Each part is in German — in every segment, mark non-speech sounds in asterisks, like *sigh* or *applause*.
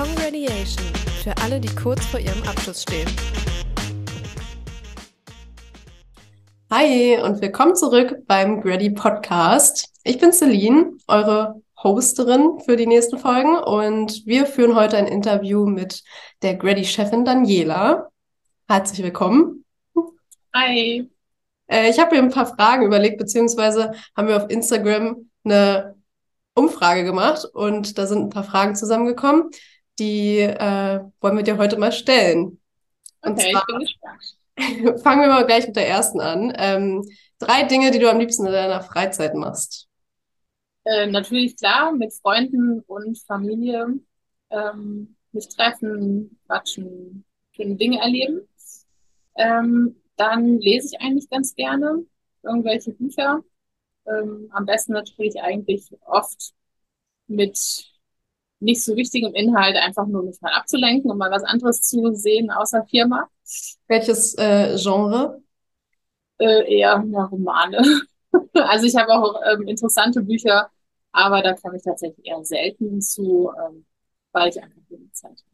Congratulation für alle, die kurz vor ihrem Abschluss stehen. Hi und willkommen zurück beim Grady Podcast. Ich bin Celine, eure Hosterin für die nächsten Folgen und wir führen heute ein Interview mit der Grady-Chefin Daniela. Herzlich willkommen. Hi. Äh, ich habe mir ein paar Fragen überlegt, beziehungsweise haben wir auf Instagram eine Umfrage gemacht und da sind ein paar Fragen zusammengekommen, die äh, wollen wir dir heute mal stellen. Und okay, zwar, ich bin gespannt. *laughs* Fangen wir mal gleich mit der ersten an. Ähm, drei Dinge, die du am liebsten in deiner Freizeit machst. Äh, natürlich klar, mit Freunden und Familie ähm, mich treffen, quatschen, schöne Dinge erleben. Ähm, dann lese ich eigentlich ganz gerne irgendwelche Bücher. Ähm, am besten natürlich eigentlich oft mit nicht so wichtigem Inhalt, einfach nur mich mal abzulenken, um mal was anderes zu sehen außer Firma. Welches äh, Genre? Äh, eher ja, Romane. *laughs* also ich habe auch ähm, interessante Bücher, aber da komme ich tatsächlich eher selten zu, ähm, weil ich einfach wenig Zeit habe.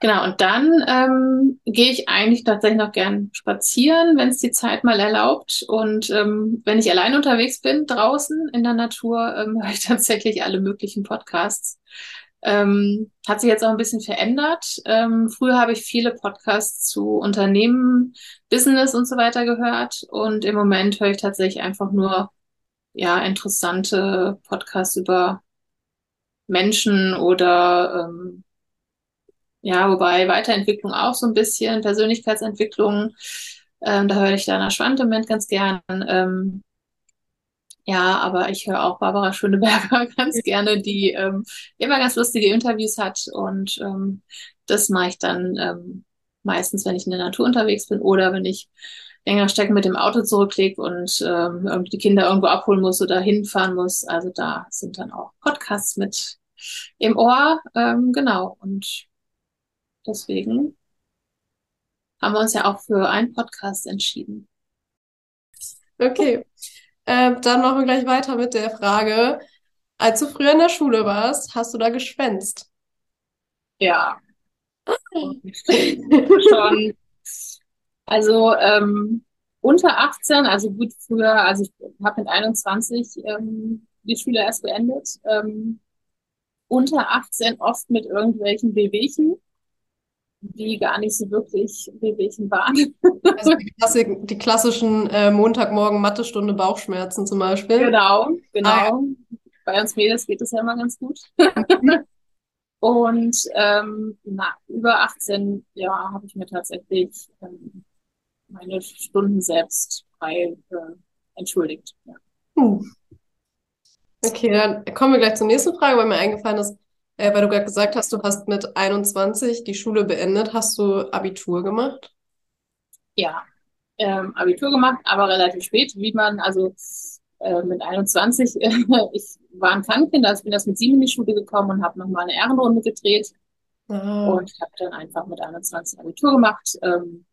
Genau, und dann ähm, gehe ich eigentlich tatsächlich noch gern spazieren, wenn es die Zeit mal erlaubt. Und ähm, wenn ich allein unterwegs bin, draußen in der Natur, ähm, *laughs* höre ich tatsächlich alle möglichen Podcasts. Ähm, hat sich jetzt auch ein bisschen verändert. Ähm, früher habe ich viele Podcasts zu Unternehmen, Business und so weiter gehört. Und im Moment höre ich tatsächlich einfach nur ja interessante Podcasts über Menschen oder ähm, ja, wobei Weiterentwicklung auch so ein bisschen, Persönlichkeitsentwicklung, ähm, da höre ich Dana Schwantement ganz gern. Ähm, ja, aber ich höre auch Barbara Schöneberger *laughs* ganz gerne, die ähm, immer ganz lustige Interviews hat und ähm, das mache ich dann ähm, meistens, wenn ich in der Natur unterwegs bin oder wenn ich länger Strecken mit dem Auto zurücklege und ähm, die Kinder irgendwo abholen muss oder hinfahren muss. Also da sind dann auch Podcasts mit im Ohr, ähm, genau. Und deswegen haben wir uns ja auch für einen Podcast entschieden. Okay. Äh, dann machen wir gleich weiter mit der Frage. Als du früher in der Schule warst, hast du da geschwänzt? Ja. *laughs* Schon. Also ähm, unter 18, also gut früher, also ich habe mit 21 ähm, die Schule erst beendet. Ähm, unter 18 oft mit irgendwelchen Wehwehchen die gar nicht so wirklich Wehwehchen waren. Also die, Klassik, die klassischen äh, Montagmorgen Mathestunde Bauchschmerzen zum Beispiel. Genau, genau. Ah, Bei uns Mädels geht es ja immer ganz gut. *laughs* Und ähm, na, über 18 ja, habe ich mir tatsächlich ähm, meine Stunden selbst frei äh, entschuldigt. Ja. Hm. Okay, dann kommen wir gleich zur nächsten Frage, weil mir eingefallen ist, äh, weil du gerade gesagt hast, du hast mit 21 die Schule beendet. Hast du Abitur gemacht? Ja, ähm, Abitur gemacht, aber relativ spät, wie man, also äh, mit 21, äh, *laughs* ich war ein Krankenkind, also bin erst mit sieben in die Schule gekommen und habe nochmal eine Ehrenrunde gedreht. Ah. Und habe dann einfach mit 21 Abitur gemacht. Ähm,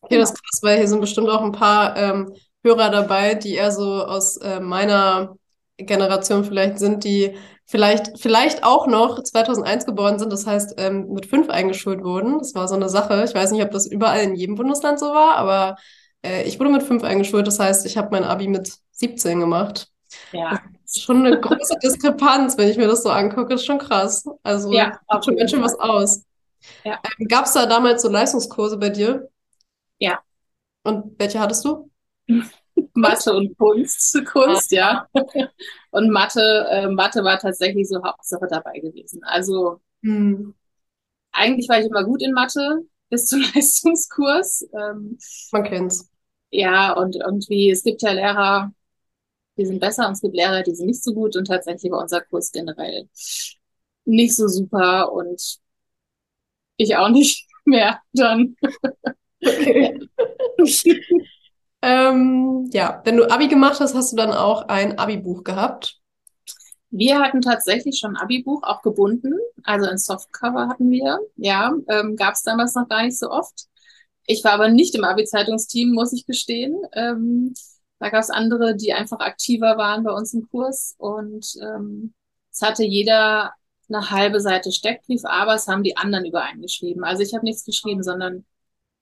okay, das ist krass, weil hier sind bestimmt auch ein paar ähm, Hörer dabei, die eher so aus äh, meiner Generation vielleicht sind, die vielleicht, vielleicht auch noch 2001 geboren sind, das heißt ähm, mit fünf eingeschult wurden. Das war so eine Sache. Ich weiß nicht, ob das überall in jedem Bundesland so war, aber äh, ich wurde mit fünf eingeschult. Das heißt, ich habe mein Abi mit 17 gemacht. Ja. Das ist schon eine große Diskrepanz, wenn ich mir das so angucke. Das ist schon krass. Also ja, macht schon ganz schön was aus. Ja. Ähm, Gab es da damals so Leistungskurse bei dir? Ja. Und welche hattest du? *laughs* Mathe und Kunst, Kunst, ja. Und Mathe, äh, Mathe war tatsächlich so Hauptsache dabei gewesen. Also hm. eigentlich war ich immer gut in Mathe bis zum *laughs* Leistungskurs. Ähm, Man kennt's. Ja, und irgendwie, es gibt ja Lehrer, die sind besser und es gibt Lehrer, die sind nicht so gut und tatsächlich war unser Kurs generell nicht so super und ich auch nicht *laughs* mehr dann. Okay. *laughs* Ähm, ja, wenn du Abi gemacht hast, hast du dann auch ein Abi-Buch gehabt? Wir hatten tatsächlich schon ein Abi-Buch, auch gebunden. Also ein Softcover hatten wir. Ja, ähm, gab es damals noch gar nicht so oft. Ich war aber nicht im Abi-Zeitungsteam, muss ich gestehen. Ähm, da gab es andere, die einfach aktiver waren bei uns im Kurs. Und ähm, es hatte jeder eine halbe Seite Steckbrief, aber es haben die anderen über einen geschrieben. Also ich habe nichts geschrieben, sondern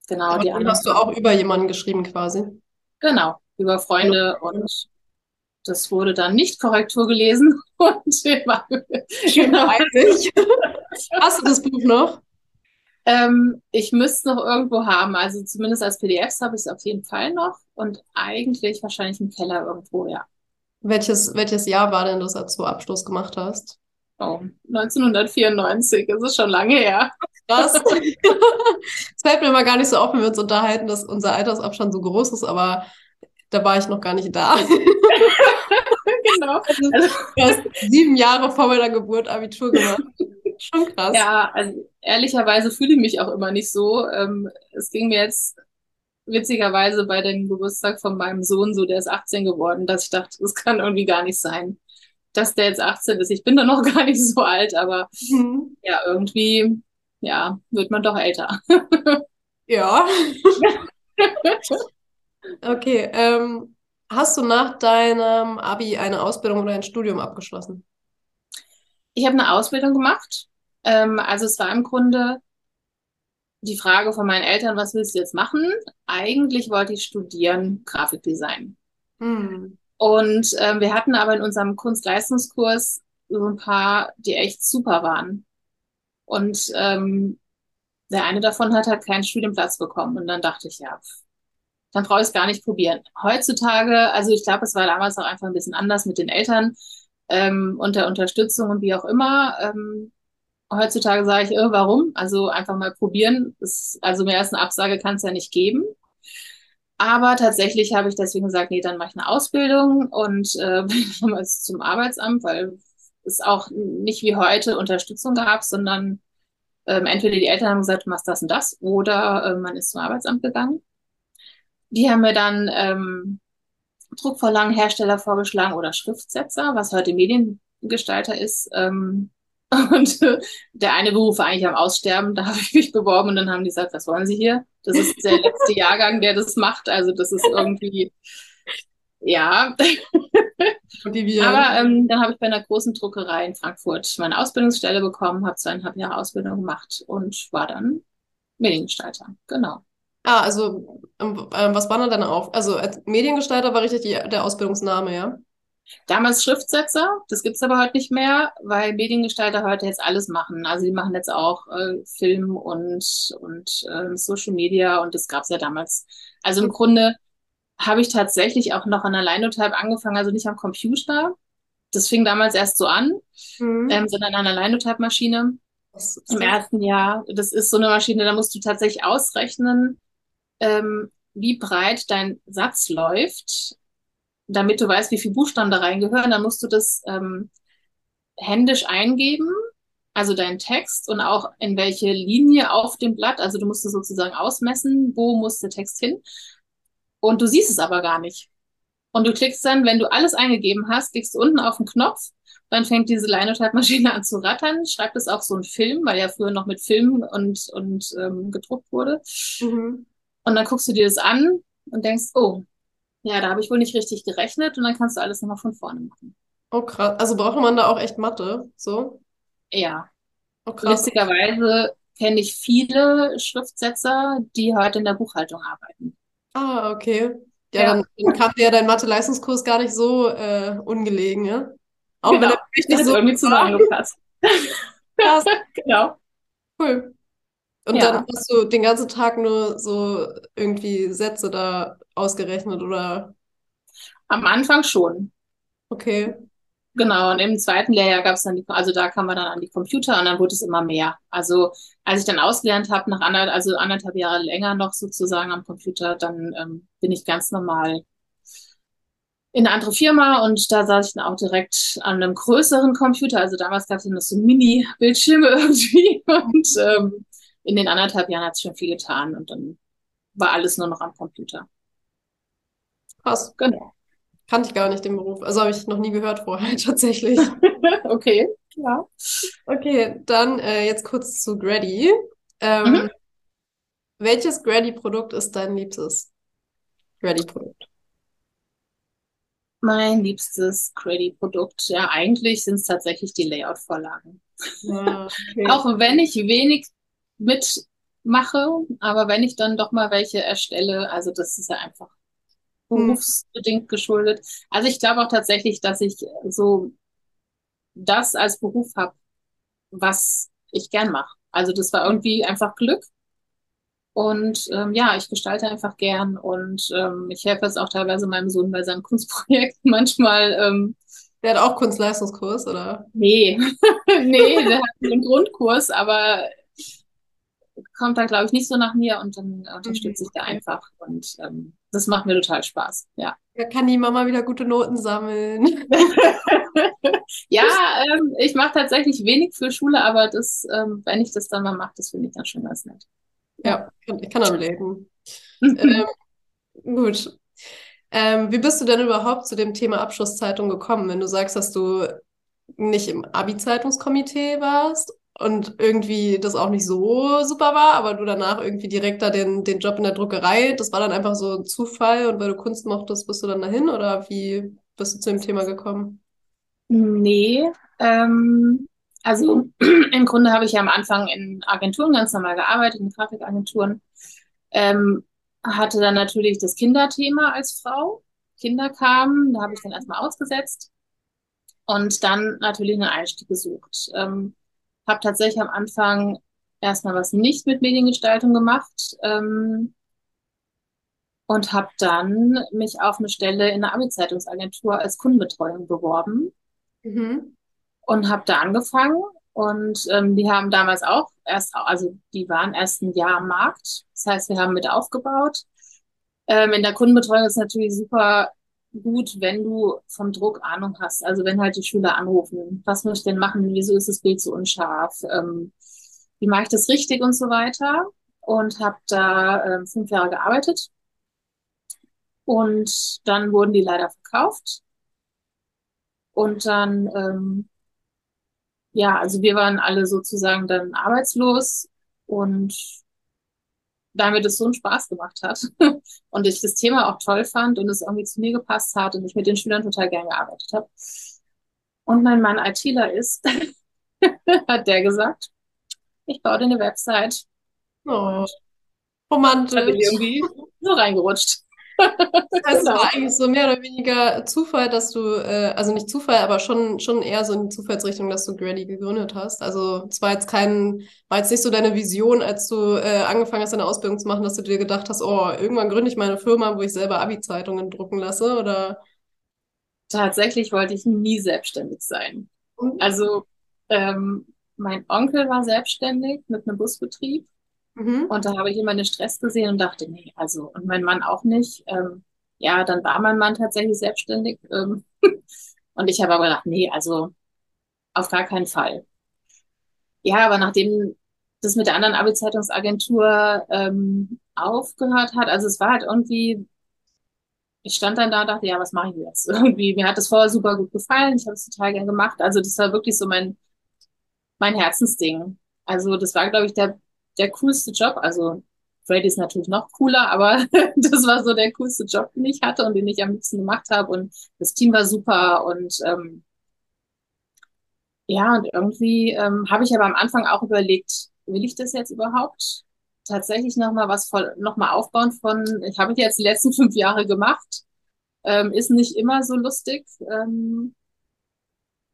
genau Aber die den anderen. hast du auch über jemanden geschrieben quasi. Genau, über Freunde und das wurde dann nicht Korrektur gelesen *laughs* und war, *laughs* genau. Eigentlich. Hast du das Buch noch? Ähm, ich müsste es noch irgendwo haben. Also zumindest als PDFs habe ich es auf jeden Fall noch und eigentlich wahrscheinlich im Keller irgendwo, ja. Welches, welches Jahr war denn das, als du Abschluss gemacht hast? Oh, 1994, das ist schon lange her. Krass. *laughs* Es fällt mir immer gar nicht so auf, wenn wir uns unterhalten, dass unser Altersabstand so groß ist, aber da war ich noch gar nicht da. *laughs* Genau. Also, du hast sieben Jahre vor meiner Geburt Abitur gemacht. Schon krass. Ja, also ehrlicherweise fühle ich mich auch immer nicht so. Ähm, es ging mir jetzt witzigerweise bei dem Geburtstag von meinem Sohn so, der ist 18 geworden, dass ich dachte, das kann irgendwie gar nicht sein, dass der jetzt 18 ist. Ich bin doch noch *laughs* gar nicht so alt, aber Mhm. ja, irgendwie, ja, wird man doch älter. *laughs* Ja. *laughs* Okay. Ähm, hast du nach deinem Abi eine Ausbildung oder ein Studium abgeschlossen? Ich habe eine Ausbildung gemacht. Ähm, also es war im Grunde die Frage von meinen Eltern, was willst du jetzt machen? Eigentlich wollte ich studieren Grafikdesign. Hm. Und ähm, wir hatten aber in unserem Kunstleistungskurs so ein paar, die echt super waren. Und ähm, der eine davon hat halt keinen Studienplatz bekommen. Und dann dachte ich, ja, dann brauche ich es gar nicht probieren. Heutzutage, also ich glaube, es war damals auch einfach ein bisschen anders mit den Eltern ähm, und der Unterstützung und wie auch immer. Ähm, heutzutage sage ich, äh, warum? Also einfach mal probieren. Das, also mehr als eine Absage kann es ja nicht geben. Aber tatsächlich habe ich deswegen gesagt, nee, dann mache ich eine Ausbildung und äh, *laughs* bin damals zum Arbeitsamt, weil es auch nicht wie heute Unterstützung gab, sondern ähm, entweder die Eltern haben gesagt, du machst das und das, oder äh, man ist zum Arbeitsamt gegangen. Die haben mir dann ähm, Druckvorlagenhersteller vorgeschlagen oder Schriftsetzer, was heute Mediengestalter ist. Ähm, *laughs* und äh, der eine Beruf war eigentlich am Aussterben, da *laughs* habe ich mich beworben und dann haben die gesagt, was wollen Sie hier? Das ist der letzte *laughs* Jahrgang, der das macht. Also das ist irgendwie, ja. Aber ähm, dann habe ich bei einer großen Druckerei in Frankfurt meine Ausbildungsstelle bekommen, habe zweieinhalb Jahre Ausbildung gemacht und war dann Mediengestalter. Genau. Ah, also, ähm, ähm, was war denn deine Auf... Also, als Mediengestalter war richtig die, der Ausbildungsname, ja? Damals Schriftsetzer, das gibt's aber heute nicht mehr, weil Mediengestalter heute jetzt alles machen. Also die machen jetzt auch äh, Film und, und äh, Social Media und das gab's ja damals. Also im Grunde habe ich tatsächlich auch noch an der Linotype angefangen, also nicht am Computer. Das fing damals erst so an, Mhm. ähm, sondern an der Linotype-Maschine im das? ersten Jahr. Das ist so eine Maschine, da musst du tatsächlich ausrechnen, ähm, wie breit dein Satz läuft, damit du weißt, wie viele Buchstaben da reingehören. Dann musst du das ähm, händisch eingeben, also deinen Text und auch in welche Linie auf dem Blatt. Also du musst es sozusagen ausmessen, wo muss der Text hin. Und du siehst es aber gar nicht. Und du klickst dann, wenn du alles eingegeben hast, klickst du unten auf den Knopf, dann fängt diese Linotype-Maschine *laughs* an zu rattern, schreibt es auf so einen Film, weil ja früher noch mit Film und, und ähm, gedruckt wurde. Mhm. Und dann guckst du dir das an und denkst, oh, ja, da habe ich wohl nicht richtig gerechnet und dann kannst du alles nochmal von vorne machen. Oh, krass. Also braucht man da auch echt Mathe, so? Ja, Oh, krass. lustigerweise kenne ich viele Schriftsetzer, die heute in der Buchhaltung arbeiten. Ah, okay. Ja, Ja. dann, dann kam dir ja dein Mathe-Leistungskurs gar nicht so äh, ungelegen, ja? Auch wenn Genau. er wirklich Das nicht hat so irgendwie zusammengepasst. *laughs* Krass, *laughs* Genau. cool. Und Ja. dann hast du den ganzen Tag nur so irgendwie Sätze da ausgerechnet oder Am Anfang schon. okay. Genau, und im zweiten Lehrjahr gab es dann die, also da kam man dann an die Computer und dann wurde es immer mehr. Also als ich dann ausgelernt habe, nach anderthalb, also anderthalb Jahre länger noch sozusagen am Computer, dann ähm, bin ich ganz normal in eine andere Firma und da saß ich dann auch direkt an einem größeren Computer. Also damals gab es noch so Mini-Bildschirme *laughs* irgendwie und ähm, in den anderthalb Jahren hat sich schon viel getan und dann war alles nur noch am Computer. Krass. Genau. Kannte ich gar nicht den Beruf. Also habe ich noch nie gehört vorher, *laughs* tatsächlich. *laughs* Okay, ja. Okay, dann äh, jetzt kurz zu Grady. Ähm, Mhm. welches Grady-Produkt ist dein liebstes Grady-Produkt? Mein liebstes Credit-Produkt. Ja, eigentlich sind es tatsächlich die Layout-Vorlagen. Ja, okay. *laughs* Auch wenn ich wenig mitmache, aber wenn ich dann doch mal welche erstelle, also das ist ja einfach Hm. berufsbedingt geschuldet. Also ich glaube auch tatsächlich, dass ich so das als Beruf habe, was ich gern mache. Also das war irgendwie einfach Glück. Und ähm, ja, ich gestalte einfach gern und ähm, ich helfe jetzt auch teilweise meinem Sohn bei seinen *laughs* Kunstprojekten manchmal. Ähm, Der hat auch Kunstleistungskurs, oder? nee, *laughs* nee, der hat einen Grundkurs, aber kommt da, glaube ich, nicht so nach mir und dann unterstütze ich da Okay. einfach. Und ähm, das macht mir total Spaß. Ja. Da kann die Mama wieder gute Noten sammeln. *laughs* Ja, ähm, ich mache tatsächlich wenig für Schule, aber das, ähm, wenn ich das dann mal mache, das finde ich dann schon ganz nett. Ja, ich kann damit leben. *laughs* Ähm, gut. Ähm, wie bist du denn überhaupt zu dem Thema Abschlusszeitung gekommen, wenn du sagst, dass du nicht im Abi-Zeitungskomitee warst und irgendwie das auch nicht so super war, aber du danach irgendwie direkt da den, den Job in der Druckerei, das war dann einfach so ein Zufall und weil du Kunst mochtest, bist du dann dahin oder wie bist du zu dem Thema gekommen? Nee, ähm, also im Grunde habe ich ja am Anfang in Agenturen ganz normal gearbeitet, in Grafikagenturen. Ähm, hatte dann natürlich das Kinderthema als Frau. Kinder kamen, da habe ich dann erstmal ausgesetzt und dann natürlich einen Einstieg gesucht. Ähm, habe tatsächlich am Anfang erstmal was nicht mit Mediengestaltung gemacht ähm, und habe dann mich auf eine Stelle in der Abi-Zeitungsagentur als Kundenbetreuung beworben Mhm. und habe da angefangen. Und ähm, die haben damals auch erst, also die waren erst ein Jahr am Markt. Das heißt, wir haben mit aufgebaut. Ähm, in der Kundenbetreuung ist natürlich super gut, wenn du vom Druck Ahnung hast. Also wenn halt die Schüler anrufen, was muss ich denn machen? Wieso ist das Bild so unscharf? Ähm, wie mache ich das richtig und so weiter? Und habe da ähm, fünf Jahre gearbeitet. Und dann wurden die leider verkauft. Und dann ähm, ja, also wir waren alle sozusagen dann arbeitslos und damit es so einen Spaß gemacht hat *laughs* und ich das Thema auch toll fand und es irgendwie zu mir gepasst hat und ich mit den Schülern total gern gearbeitet habe. Und mein Mann ITler ist, *laughs* hat der gesagt, ich baue dir eine Website. Oh, Da bin ich romantisch. irgendwie so reingerutscht. Das Genau. war eigentlich so mehr oder weniger Zufall, dass du, äh, also nicht Zufall, aber schon, schon eher so in die Zufallsrichtung, dass du Grady gegründet hast. Also es war jetzt kein, war jetzt nicht so deine Vision, als du äh, angefangen hast, deine Ausbildung zu machen, dass du dir gedacht hast, oh, irgendwann gründe ich meine Firma, wo ich selber Abi-Zeitungen drucken lasse, oder? Tatsächlich wollte ich nie selbstständig sein. Also ähm, mein Onkel war selbstständig mit einem Busbetrieb. Mhm. Und da habe ich immer den Stress gesehen und dachte, nee, also, und mein Mann auch nicht. Ähm, ja, dann war mein Mann tatsächlich selbstständig. Ähm, *laughs* und ich habe aber gedacht, nee, also auf gar keinen Fall. Ja, aber nachdem das mit der anderen Abi-Zeitungsagentur ähm, aufgehört hat, also es war halt irgendwie, ich stand dann da und dachte, ja, was mache ich jetzt? *laughs* Irgendwie, mir hat das vorher super gut gefallen, ich habe es total gern gemacht. Also das war wirklich so mein, mein Herzensding. Also das war, glaube ich, der, der coolste Job. Also Freddy ist natürlich noch cooler, aber *laughs* das war so der coolste Job, den ich hatte und den ich am liebsten gemacht habe. Und das Team war super und ähm, ja, und irgendwie ähm, habe ich aber am Anfang auch überlegt, will ich das jetzt überhaupt? Tatsächlich nochmal was voll, nochmal aufbauen von, ich habe jetzt die letzten fünf Jahre gemacht, ähm, ist nicht immer so lustig. Ähm,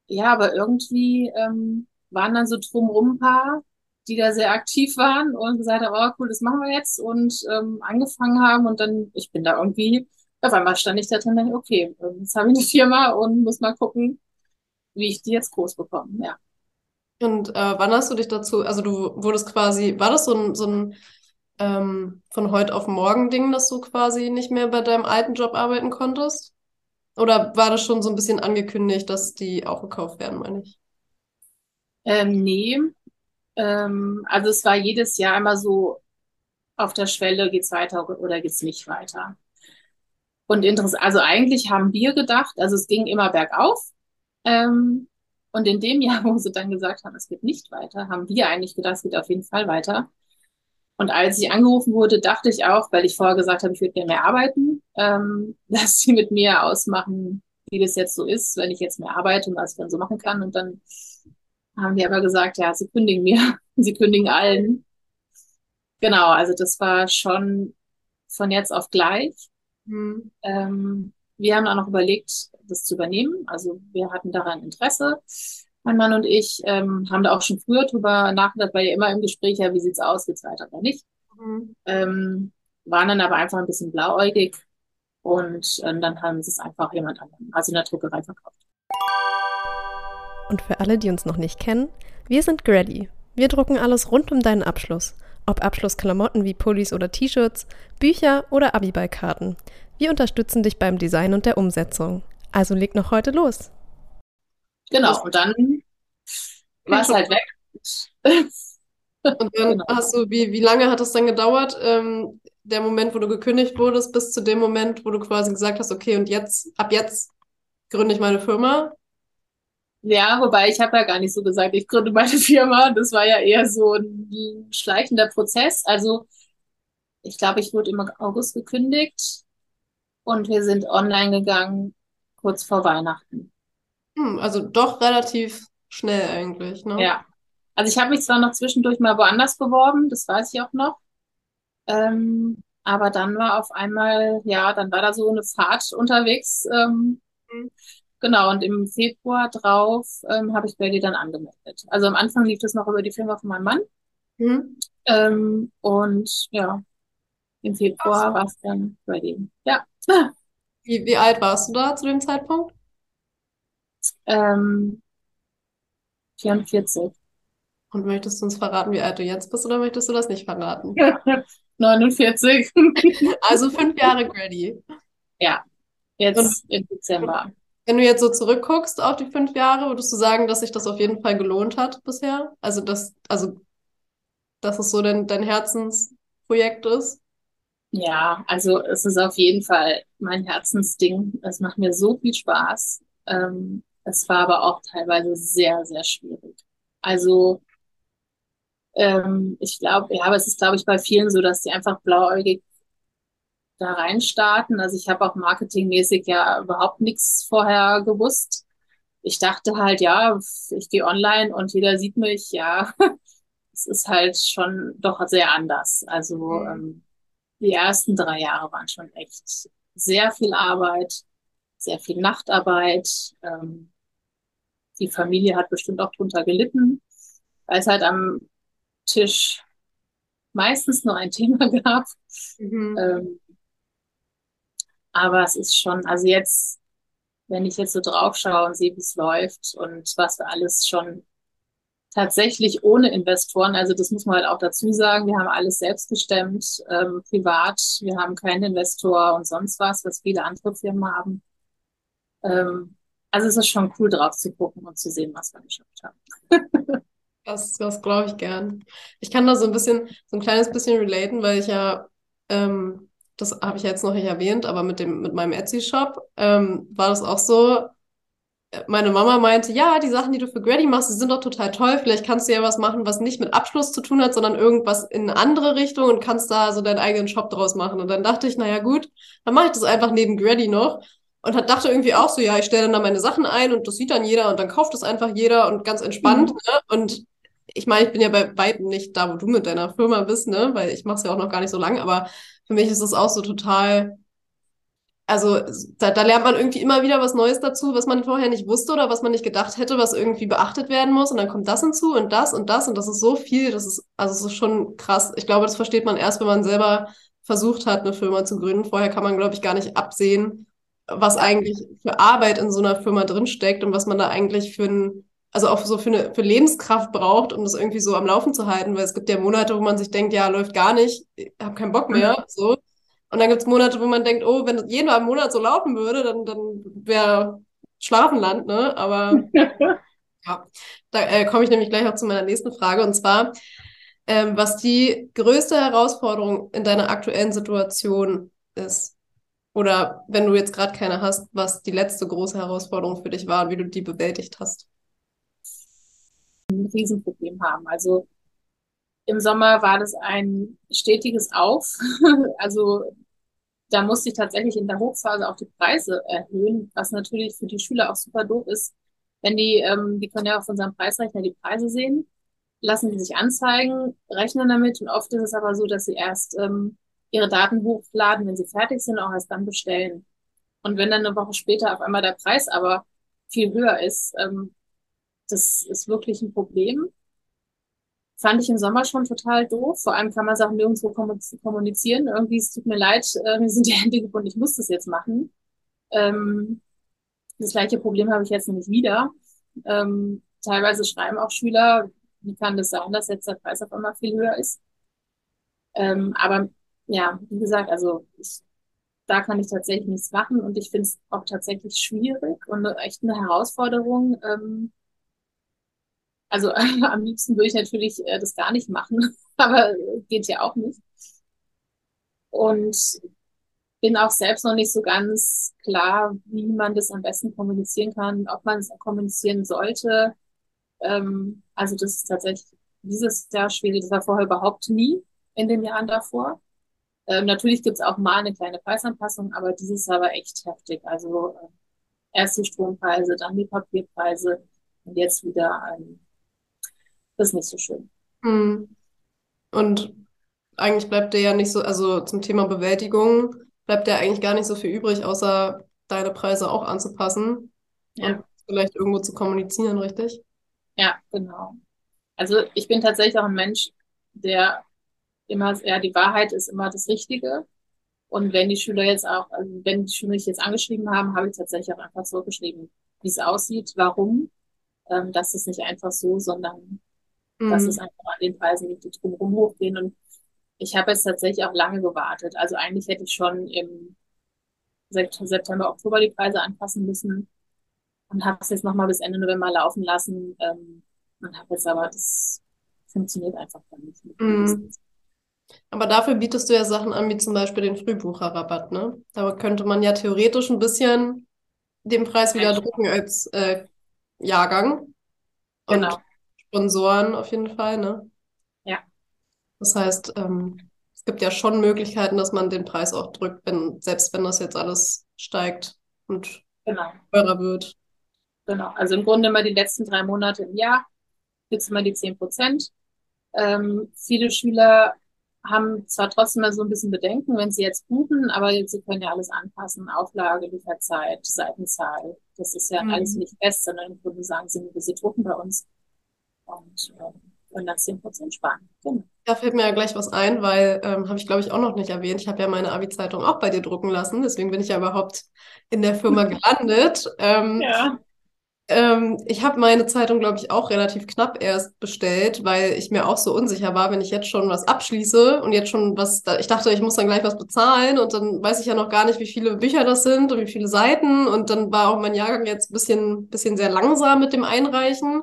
ja, aber irgendwie ähm, waren dann so drumrum ein paar, die da sehr aktiv waren und gesagt haben, oh cool, das machen wir jetzt und ähm, angefangen haben und dann, ich bin da irgendwie, auf einmal stand ich da drin und dachte, okay, jetzt habe ich eine Firma und muss mal gucken, wie ich die jetzt groß bekomme. Ja. Und äh, wann hast du dich dazu, also du wurdest quasi, war das so ein, so ein ähm, von heute auf morgen Ding, dass du quasi nicht mehr bei deinem alten Job arbeiten konntest? Oder war das schon so ein bisschen angekündigt, dass die aufgekauft werden, meine ich? Ähm, nee, ähm, also es war jedes Jahr immer so auf der Schwelle, geht's weiter oder geht's nicht weiter. Und interessant, also eigentlich haben wir gedacht, also es ging immer bergauf. Ähm, und in dem Jahr, *laughs* wo sie dann gesagt haben, es geht nicht weiter, haben wir eigentlich gedacht, es geht auf jeden Fall weiter. Und als ich angerufen wurde, dachte ich auch, weil ich vorher gesagt habe, ich würde gerne mehr arbeiten, ähm, *laughs* dass sie mit mir ausmachen, wie das jetzt so ist, wenn ich jetzt mehr arbeite und was ich dann so machen kann. Und dann haben die aber gesagt, ja, sie kündigen mir, *laughs* sie kündigen allen. Genau, also das war schon von jetzt auf gleich. Mhm. Ähm, wir haben auch noch überlegt, das zu übernehmen. Also wir hatten daran Interesse. Mein Mann und ich ähm, haben da auch schon früher drüber nachgedacht, weil ja immer im Gespräch, ja, wie sieht's aus, geht's weiter oder nicht. Mhm. Ähm, waren dann aber einfach ein bisschen blauäugig und äh, dann haben sie es einfach jemand anderem, also in der Druckerei verkauft. Und für alle, die uns noch nicht kennen, wir sind Grady. Wir drucken alles rund um deinen Abschluss. Ob Abschlussklamotten wie Pullis oder T-Shirts, Bücher oder Abiballkarten. Wir unterstützen dich beim Design und der Umsetzung. Also leg noch heute los. Genau, und dann war es halt weg. *laughs* Und dann genau. hast du, wie, wie lange hat es dann gedauert, ähm, der Moment, wo du gekündigt wurdest, bis zu dem Moment, wo du quasi gesagt hast, okay, und jetzt, ab jetzt gründe ich meine Firma? Ja, wobei ich habe ja gar nicht so gesagt, ich gründe meine *laughs* Firma. Das war ja eher so ein schleichender Prozess. Also ich glaube, ich wurde im August gekündigt und wir sind online gegangen kurz vor Weihnachten. Hm, also doch relativ schnell eigentlich, ne? Ja. Also ich habe mich zwar noch zwischendurch mal woanders beworben, das weiß ich auch noch. Ähm, aber dann war auf einmal, ja, dann war da so eine Fahrt unterwegs. Ähm, mhm. Genau, und im Februar drauf ähm, habe ich Belly dann angemeldet. Also am Anfang lief das noch über die Firma von meinem Mann. Mhm. Ähm, und ja, im Februar war es dann ready. Ja. Wie, wie alt warst du da zu dem Zeitpunkt? Ähm, 44. Und möchtest du uns verraten, wie alt du jetzt bist, oder möchtest du das nicht verraten? *laughs* 49. also fünf Jahre Grady. Ja, jetzt Und, im Dezember. Wenn du jetzt so zurückguckst auf die fünf Jahre, würdest du sagen, dass sich das auf jeden Fall gelohnt hat bisher? Also, dass, also, dass es so dein, dein Herzensprojekt ist? Ja, also es ist auf jeden Fall mein Herzensding. Es macht mir so viel Spaß. Ähm, es war aber auch teilweise sehr, sehr schwierig. Also ähm, ich glaube, ja, aber es ist, glaube ich, bei vielen so, dass die einfach blauäugig da reinstarten. Also ich habe auch marketingmäßig ja überhaupt nichts vorher gewusst. Ich dachte halt, ja, ich gehe online und jeder sieht mich, ja. *laughs* Es ist halt schon doch sehr anders. Also mhm. ähm, die ersten drei Jahre waren schon echt sehr viel Arbeit, sehr viel Nachtarbeit. Ähm, die Familie hat bestimmt auch drunter gelitten, weil es halt am Tisch meistens nur ein *laughs* Thema gab. Mhm. Ähm, aber es ist schon, also jetzt, wenn ich jetzt so drauf schaue und sehe, wie es läuft und was wir alles schon tatsächlich ohne Investoren, also das muss man halt auch dazu sagen, wir haben alles selbst gestemmt, ähm, privat, wir haben keinen Investor und sonst was, was viele andere Firmen haben. Ähm, also es ist schon cool drauf zu gucken und zu sehen, was wir geschafft haben. *laughs* Das, das glaube ich gern. Ich kann da so ein bisschen, so ein kleines bisschen relaten, weil ich ja, ähm, das habe ich jetzt noch nicht erwähnt, aber mit dem, mit meinem Etsy-Shop ähm, war das auch so. Meine Mama meinte, ja, die Sachen, die du für Grady machst, die sind doch total toll. Vielleicht kannst du ja was machen, was nicht mit Abschluss zu tun hat, sondern irgendwas in eine andere Richtung und kannst da so deinen eigenen Shop draus machen. Und dann dachte ich, naja, gut, dann mache ich das einfach neben Grady noch. Und hat, dachte irgendwie auch so, ja, ich stelle dann da meine Sachen ein und das sieht dann jeder und dann kauft das einfach jeder und ganz entspannt. Mhm. Ne? Und ich meine, ich bin ja bei weitem nicht da, wo du mit deiner Firma bist, ne? Weil ich mache es ja auch noch gar nicht so lange, aber für mich ist es auch so total. Also da, da lernt man irgendwie immer wieder was Neues dazu, was man vorher nicht wusste oder was man nicht gedacht hätte, was irgendwie beachtet werden muss. Und dann kommt das hinzu und das und das und das ist so viel. Das ist also es ist schon krass. Ich glaube, das versteht man erst, wenn man selber versucht hat, eine Firma zu gründen. Vorher kann man, glaube ich, gar nicht absehen, was eigentlich für Arbeit in so einer Firma drinsteckt und was man da eigentlich für ein also auch so für, eine, für Lebenskraft braucht, um das irgendwie so am Laufen zu halten, weil es gibt ja Monate, wo man sich denkt, ja, läuft gar nicht, ich habe keinen Bock mehr, mhm. so. Und dann gibt es Monate, wo man denkt, oh, wenn jeden Monat so laufen würde, dann, dann wäre Schlafenland, ne? Aber *laughs* ja, da äh, komme ich nämlich gleich auch zu meiner nächsten Frage. Und zwar, ähm, was die größte Herausforderung in deiner aktuellen Situation ist. Oder wenn du jetzt gerade keine hast, was die letzte große Herausforderung für dich war und wie du die bewältigt hast ein Riesenproblem haben. Also im Sommer war das ein stetiges Auf. *laughs* also da musste ich tatsächlich in der Hochphase auch die Preise erhöhen, was natürlich für die Schüler auch super doof ist. Wenn die, ähm, die können ja auf unserem Preisrechner die Preise sehen, lassen die sich anzeigen, rechnen damit und oft ist es aber so, dass sie erst ähm, ihre Daten hochladen, wenn sie fertig sind, auch erst dann bestellen. Und wenn dann eine Woche später auf einmal der Preis aber viel höher ist, ähm, das ist wirklich ein Problem. Fand ich im Sommer schon total doof. Vor allem kann man Sachen nirgendwo kommunizieren. Irgendwie, es tut mir leid, äh, mir sind die Hände gebunden, ich muss das jetzt machen. Ähm, das gleiche Problem habe ich jetzt nämlich wieder. Ähm, teilweise schreiben auch Schüler, wie kann das sein, dass jetzt der Preis auf einmal viel höher ist? Ähm, aber ja, wie gesagt, also ich, da kann ich tatsächlich nichts machen und ich finde es auch tatsächlich schwierig und echt eine Herausforderung, ähm, also *laughs* am liebsten würde ich natürlich äh, das gar nicht machen, *laughs* aber geht ja auch nicht. Und bin auch selbst noch nicht so ganz klar, wie man das am besten kommunizieren kann, ob man es kommunizieren sollte. Ähm, also das ist tatsächlich dieses Jahr schwierig. Das war vorher überhaupt nie in den Jahren davor. Ähm, natürlich gibt es auch mal eine kleine Preisanpassung, aber dieses Jahr war echt heftig. Also äh, erst die Strompreise, dann die Papierpreise und jetzt wieder ein das ist nicht so schön. Mhm. Und eigentlich bleibt dir ja nicht so, also zum Thema Bewältigung bleibt dir eigentlich gar nicht so viel übrig, außer deine Preise auch anzupassen ja. und vielleicht irgendwo zu kommunizieren, richtig? Ja, genau. Also ich bin tatsächlich auch ein Mensch, der immer, ja, die Wahrheit ist immer das Richtige. Und wenn die Schüler jetzt auch, also wenn die Schüler mich jetzt angeschrieben haben, habe ich tatsächlich auch einfach so geschrieben, wie es aussieht, warum. Ähm, das ist nicht einfach so, sondern mhm. dass es einfach an den Preisen die drumherum hochgehen. Und ich habe jetzt tatsächlich auch lange gewartet. Also eigentlich hätte ich schon im September, Oktober die Preise anpassen müssen und habe es jetzt nochmal bis Ende November laufen lassen ähm, und habe jetzt aber, das funktioniert einfach gar nicht. Mhm. Aber dafür bietest du ja Sachen an, wie zum Beispiel den Frühbucherrabatt, ne? Da könnte man ja theoretisch ein bisschen den Preis wieder drücken als äh, Jahrgang. Und genau. Sponsoren auf jeden Fall, ne? Ja. Das heißt, ähm, es gibt ja schon Möglichkeiten, dass man den Preis auch drückt, wenn, selbst wenn das jetzt alles steigt und genau. teurer wird. Genau. Also im Grunde immer die letzten drei Monate im Jahr gibt es immer die 10 Prozent. Ähm, viele Schüler haben zwar trotzdem mal so ein bisschen Bedenken, wenn sie jetzt buchen, aber sie können ja alles anpassen. Auflage, Lieferzeit, Seitenzahl. Das ist ja mhm. alles nicht fest, sondern im Grunde sagen sie, sie drucken bei uns und ähm, können dann 10% sparen. Genau. Da fällt mir ja gleich was ein, weil ähm, habe ich glaube ich auch noch nicht erwähnt. Ich habe ja meine Abi-Zeitung auch bei dir drucken lassen, deswegen bin ich ja überhaupt in der Firma *laughs* gelandet. Ähm, ja. Ähm, ich habe meine Zeitung, glaube ich, auch relativ knapp erst bestellt, weil ich mir auch so unsicher war, wenn ich jetzt schon was abschließe und jetzt schon was, da, ich dachte, ich muss dann gleich was bezahlen und dann weiß ich ja noch gar nicht, wie viele Bücher das sind und wie viele Seiten und dann war auch mein Jahrgang jetzt ein bisschen, bisschen sehr langsam mit dem Einreichen.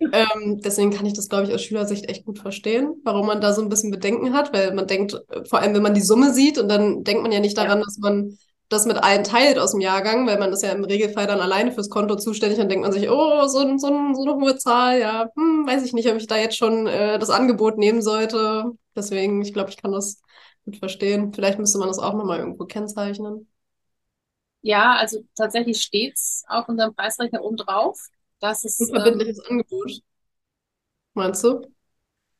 Ähm, deswegen kann ich das, glaube ich, aus Schülersicht echt gut verstehen, warum man da so ein bisschen Bedenken hat, weil man denkt, vor allem wenn man die Summe sieht und dann denkt man ja nicht daran, ja. dass man das mit allen teilt aus dem Jahrgang, weil man ist ja im Regelfall dann alleine fürs Konto zuständig und denkt man sich, oh, so, so, so eine hohe Zahl, ja, hm, weiß ich nicht, ob ich da jetzt schon äh, das Angebot nehmen sollte. Deswegen, ich glaube, ich kann das gut verstehen. Vielleicht müsste man das auch nochmal irgendwo kennzeichnen. Ja, also tatsächlich steht's auf unserem Preisrechner oben drauf. Das ist. Unverbindliches ähm, Angebot. Meinst du?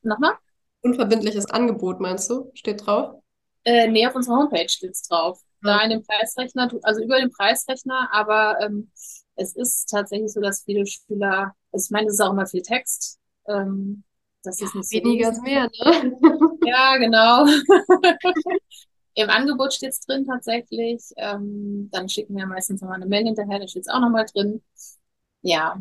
Nochmal? Unverbindliches Angebot, meinst du? Steht drauf? Äh, nee, auf unserer Homepage steht's drauf. Da in dem Preisrechner, also über den Preisrechner, aber ähm, es ist tatsächlich so, dass viele Schüler, also ich meine, es ist auch immer viel Text. Ähm, das ist nicht so weniger ist mehr, ne? *laughs* Ja, genau. *laughs* Im Angebot steht's drin tatsächlich. Ähm, dann schicken wir meistens nochmal eine Mail hinterher, da steht's auch nochmal drin. Ja.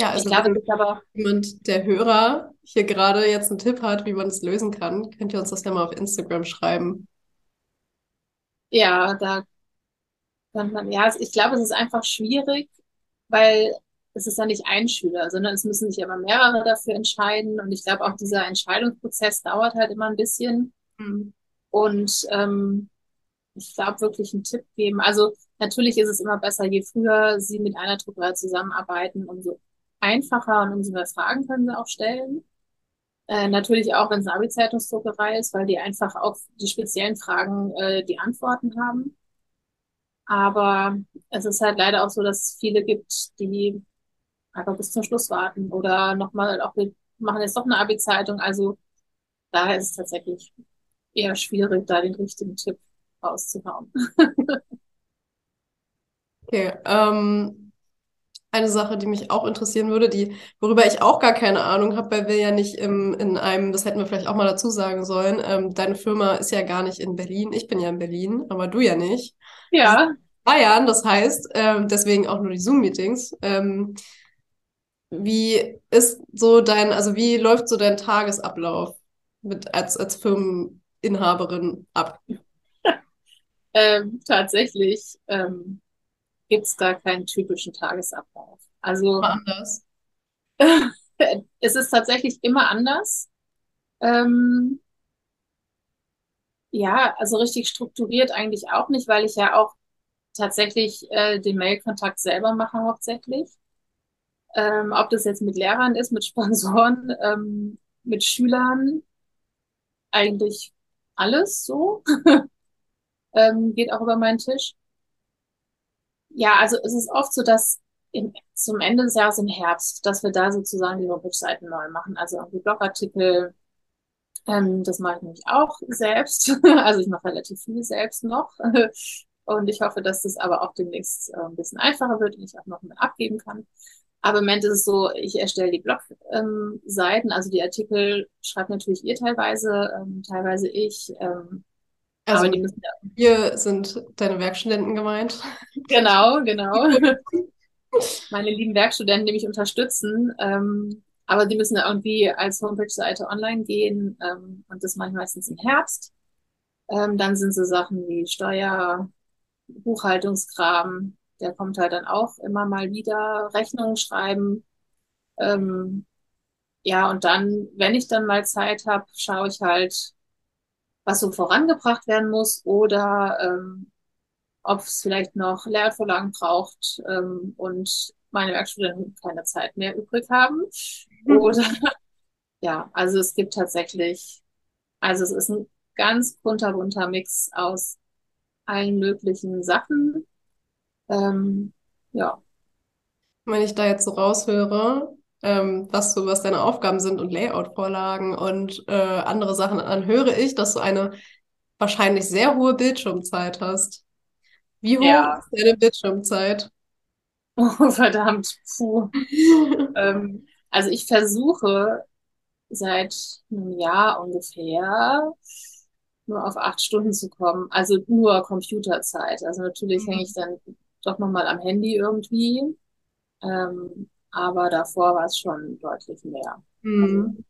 Ja, also ich glaube, wenn aber jemand, der Hörer, hier gerade jetzt einen Tipp hat, wie man es lösen kann, könnt ihr uns das ja mal auf Instagram schreiben. Ja, da kann man, ja, ich glaube, es ist einfach schwierig, weil es ist ja nicht ein Schüler, sondern es müssen sich aber mehrere dafür entscheiden. Und ich glaube, auch dieser Entscheidungsprozess dauert halt immer ein bisschen. Mhm. Und ähm, ich glaube, wirklich einen Tipp geben. Also natürlich ist es immer besser, je früher Sie mit einer Druckerei zusammenarbeiten, umso einfacher und umso mehr Fragen können Sie auch stellen. Äh, natürlich auch, wenn es eine Abi-Zeitungsdruckerei ist, weil die einfach auf die speziellen Fragen äh, die Antworten haben. Aber es ist halt leider auch so, dass es viele gibt, die einfach bis zum Schluss warten oder nochmal auch, wir machen jetzt doch eine Abi-Zeitung. Also daher ist es tatsächlich eher schwierig, da den richtigen Tipp rauszuhauen. *laughs* Okay, ähm, eine Sache, die mich auch interessieren würde, die, worüber ich auch gar keine Ahnung habe, weil wir ja nicht im, in einem, das hätten wir vielleicht auch mal dazu sagen sollen, ähm, deine Firma ist ja gar nicht in Berlin. Ich bin ja in Berlin, aber du ja nicht. Ja. Bayern, das heißt, ähm, deswegen auch nur die Zoom-Meetings. Ähm, wie ist so dein, also wie läuft so dein Tagesablauf mit als, als Firmeninhaberin ab? *laughs* Ähm, tatsächlich ähm, gibt es da keinen typischen Tagesablauf. Also Mal anders. *laughs* es ist tatsächlich immer anders. Ähm, ja, also richtig strukturiert eigentlich auch nicht, weil ich ja auch tatsächlich äh, den Mailkontakt selber mache hauptsächlich. Ähm, ob das jetzt mit Lehrern ist, mit Sponsoren, *laughs* ähm, mit Schülern, eigentlich alles so. *laughs* ähm, geht auch über meinen Tisch. Ja, also es ist oft so, dass im, zum Ende des Jahres im Herbst, dass wir da sozusagen die Homepage-Seiten neu machen. Also irgendwie Blogartikel, ähm, das mache ich nämlich auch selbst. *laughs* Also ich mache relativ viel selbst noch. *laughs* Und ich hoffe, dass das aber auch demnächst äh, ein bisschen einfacher wird und ich auch noch mehr abgeben kann. Aber im Moment ist es so, ich erstelle die Blog-Seiten, ähm, also die Artikel schreibt natürlich ihr teilweise, ähm, teilweise ich. Ähm, also aber die müssen ja hier sind deine Werkstudenten gemeint. Genau, genau. *laughs* Meine lieben Werkstudenten, die mich unterstützen. Ähm, aber die müssen ja irgendwie als Homepage-Seite online gehen ähm, und das mache ich meistens im Herbst. Ähm, dann sind so Sachen wie Steuer, Buchhaltungskram, der kommt halt dann auch immer mal wieder, Rechnungen schreiben. Ähm, ja, und dann, wenn ich dann mal Zeit habe, schaue ich halt, was so vorangebracht werden muss oder ähm, ob es vielleicht noch Lehrvorlagen braucht ähm, und meine Werkstudenten keine Zeit mehr übrig haben. Mhm. Oder *laughs* ja, also es gibt tatsächlich, also es ist ein ganz kunterbunter Mix aus allen möglichen Sachen. Ähm, ja. Wenn ich da jetzt so raushöre, ähm, was so, was deine Aufgaben sind und Layout-Vorlagen und äh, andere Sachen, dann höre ich, dass du eine wahrscheinlich sehr hohe Bildschirmzeit hast. Wie hoch ja. ist deine Bildschirmzeit? Oh, verdammt. Puh. *laughs* ähm, also ich versuche seit einem Jahr ungefähr nur auf acht Stunden zu kommen. Also nur Computerzeit. Also natürlich mhm. hänge ich dann doch nochmal am Handy irgendwie. Ähm, aber davor war es schon deutlich mehr. Mhm. Also,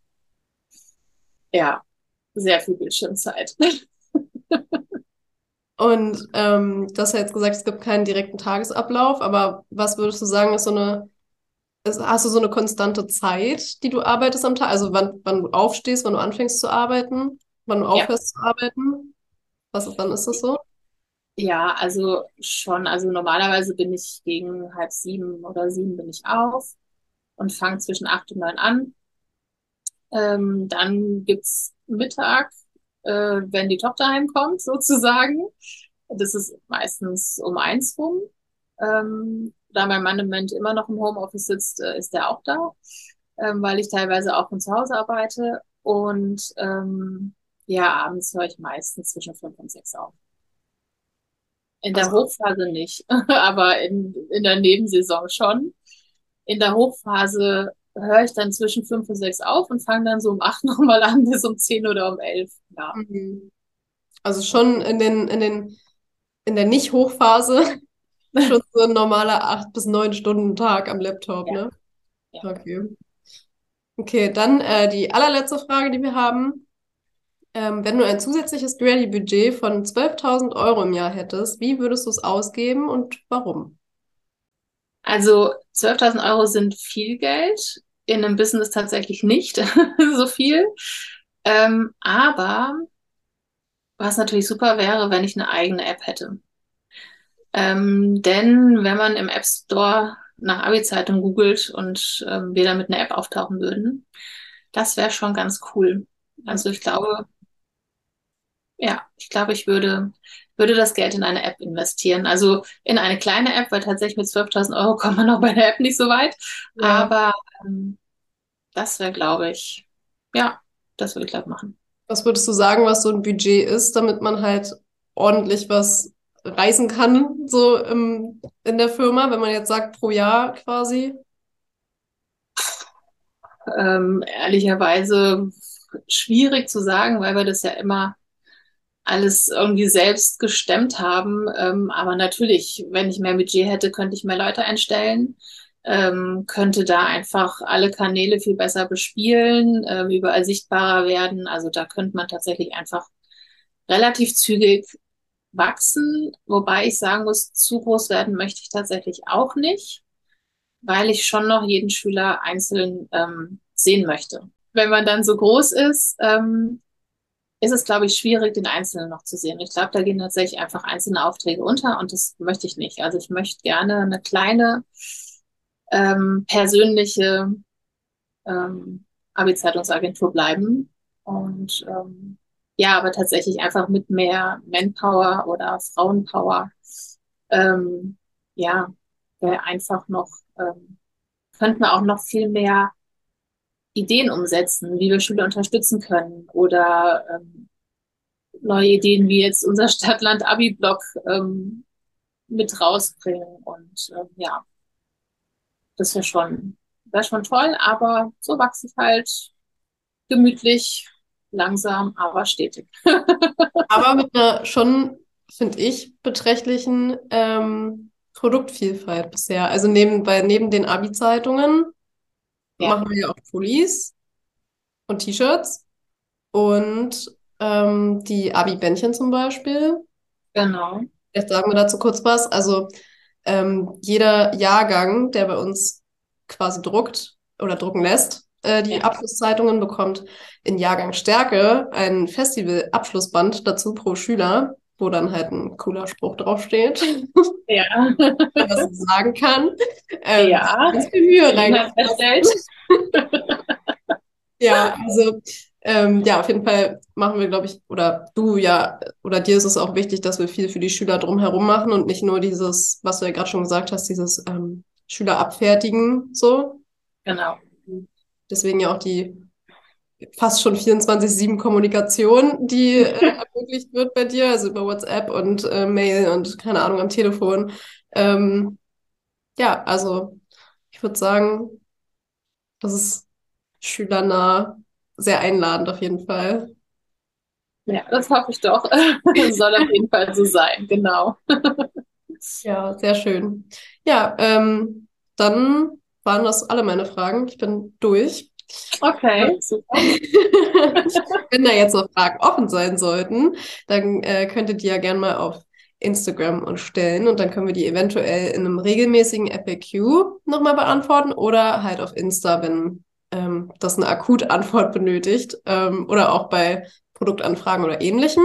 ja, sehr viel Bildschirmzeit. *laughs* Und ähm, du hast ja jetzt gesagt, es gibt keinen direkten Tagesablauf, aber was würdest du sagen, ist so eine, ist, hast du so eine konstante Zeit, die du arbeitest am Tag? Also wann, wann du aufstehst, wann du anfängst zu arbeiten, wann du aufhörst ja. zu arbeiten? Was, wann ist das so? Ja, also schon. Also normalerweise bin ich gegen halb sieben oder sieben bin ich auf und fange zwischen acht und neun an. Ähm, dann gibt's Mittag, äh, wenn die Tochter heimkommt, *laughs* sozusagen. Das ist meistens um eins rum. Ähm, da mein Mann im Moment immer noch im Homeoffice sitzt, äh, ist er auch da, ähm, weil ich teilweise auch von zu Hause arbeite. Und ähm, ja, abends höre ich meistens zwischen fünf und sechs auf. In der Hochphase nicht, *laughs* aber in, in der Nebensaison schon. In der Hochphase höre ich dann zwischen fünf und sechs auf und fange dann so um acht *laughs* nochmal an bis um zehn oder um elf. Ja. Mhm. Also schon in den, in den, in der Nicht-Hochphase *laughs* schon so ein normaler acht bis neun Stunden Tag am Laptop, ja. ne? Ja. Okay. Okay, dann äh, die allerletzte Frage, die wir haben. Ähm, wenn du ein zusätzliches Ready-Budget von 12.000 Euro im Jahr hättest, wie würdest du es ausgeben und warum? Also 12.000 Euro sind viel Geld, in einem Business tatsächlich nicht *laughs* so viel. Ähm, aber was natürlich super wäre, wenn ich eine eigene App hätte. Ähm, denn wenn man im App Store nach Abi-Zeitung googelt und ähm, wir damit eine App auftauchen würden, das wäre schon ganz cool. Also ich glaube, ja, ich glaube, ich würde, würde das Geld in eine App investieren. Also in eine kleine App, weil tatsächlich mit 12.000 Euro *laughs* kommt man auch bei der App nicht so weit. Ja. Aber ähm, das wäre, glaube ich, ja, das würde ich, glaube machen. Was würdest du sagen, was so ein Budget ist, damit man halt ordentlich was reisen kann, so im, in der Firma, wenn man jetzt sagt, pro Jahr quasi? Ähm, ehrlicherweise schwierig zu sagen, weil wir das ja immer alles irgendwie selbst gestemmt haben. Ähm, aber natürlich, wenn ich mehr Budget hätte, könnte ich mehr Leute einstellen, ähm, könnte da einfach alle Kanäle viel besser bespielen, ähm, überall sichtbarer werden. Also da könnte man tatsächlich einfach relativ zügig wachsen, wobei ich sagen muss, zu groß werden möchte ich tatsächlich auch nicht, weil ich schon noch jeden Schüler einzeln ähm, sehen möchte. Wenn man dann so groß ist, ähm, ist es, glaube ich, schwierig, den Einzelnen noch zu sehen. Ich glaube, da gehen tatsächlich einfach einzelne Aufträge unter und das möchte ich nicht. Also ich möchte gerne eine kleine, ähm, persönliche ähm, Abi-Zeitungsagentur bleiben und ähm, ja, aber tatsächlich einfach mit mehr Manpower oder Frauenpower, ähm, ja, wäre einfach noch, ähm, könnten wir auch noch viel mehr Ideen umsetzen, wie wir Schüler unterstützen können oder ähm, neue Ideen wie jetzt unser *laughs* Stadtland-Abi-Blog ähm, mit rausbringen. Und ähm, ja, das wäre schon, wäre schon toll, aber so wachse ich halt gemütlich, langsam, aber stetig. *laughs* aber mit einer schon, finde ich, beträchtlichen ähm, Produktvielfalt bisher. Also neben, bei, neben den Abi-Zeitungen ja. machen wir ja auch Pullis und T-Shirts und ähm, die Abi-Bändchen zum Beispiel. Genau. Vielleicht sagen wir dazu kurz was. Also ähm, jeder Jahrgang, der bei uns quasi druckt oder drucken lässt, äh, die ja. Abschlusszeitungen bekommt in Jahrgang Stärke ein Festival-Abschlussband dazu pro Schüler, wo dann halt ein cooler Spruch draufsteht. Ja. *laughs* was ich sagen kann. Ähm, ja. Ganz viel Mühe reingestellt. *laughs* ja, also ähm, ja, auf jeden Fall machen wir, glaube ich, oder du ja, oder dir ist es auch wichtig, dass wir viel für die Schüler drumherum machen und nicht nur dieses, was du ja gerade schon gesagt hast, dieses ähm, Schüler abfertigen, so. Genau. Deswegen ja auch die fast schon 24-7 Kommunikation, die äh, *laughs* ermöglicht wird bei dir, also über WhatsApp und äh, Mail und keine Ahnung am Telefon. Ähm, ja, also ich würde sagen, das ist schülernah, sehr einladend auf jeden Fall. Ja, das hoffe ich doch. das *laughs* soll auf jeden Fall so sein, genau. *laughs* ja, sehr schön. Ja, ähm, dann waren das alle meine Fragen. Ich bin durch. Okay. *laughs* Wenn da jetzt noch Fragen offen sein sollten, dann äh, könntet ihr ja gerne mal auf Instagram und stellen und dann können wir die eventuell in einem regelmäßigen FAQ nochmal beantworten oder halt auf Insta, wenn ähm, das eine Akutantwort benötigt ähm, oder auch bei Produktanfragen oder ähnlichem.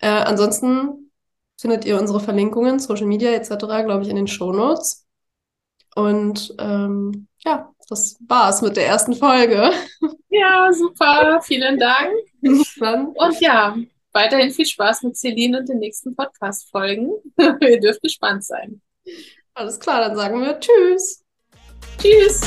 Äh, ansonsten findet ihr unsere Verlinkungen, Social Media etc., glaube ich, in den Show Notes. Und ähm, ja, das war's mit der ersten Folge. Ja, super. Vielen Dank. Und ja, weiterhin viel Spaß mit Celine und den nächsten Podcast-Folgen. *laughs* Ihr dürft gespannt sein. Alles klar, dann sagen wir Tschüss. Tschüss.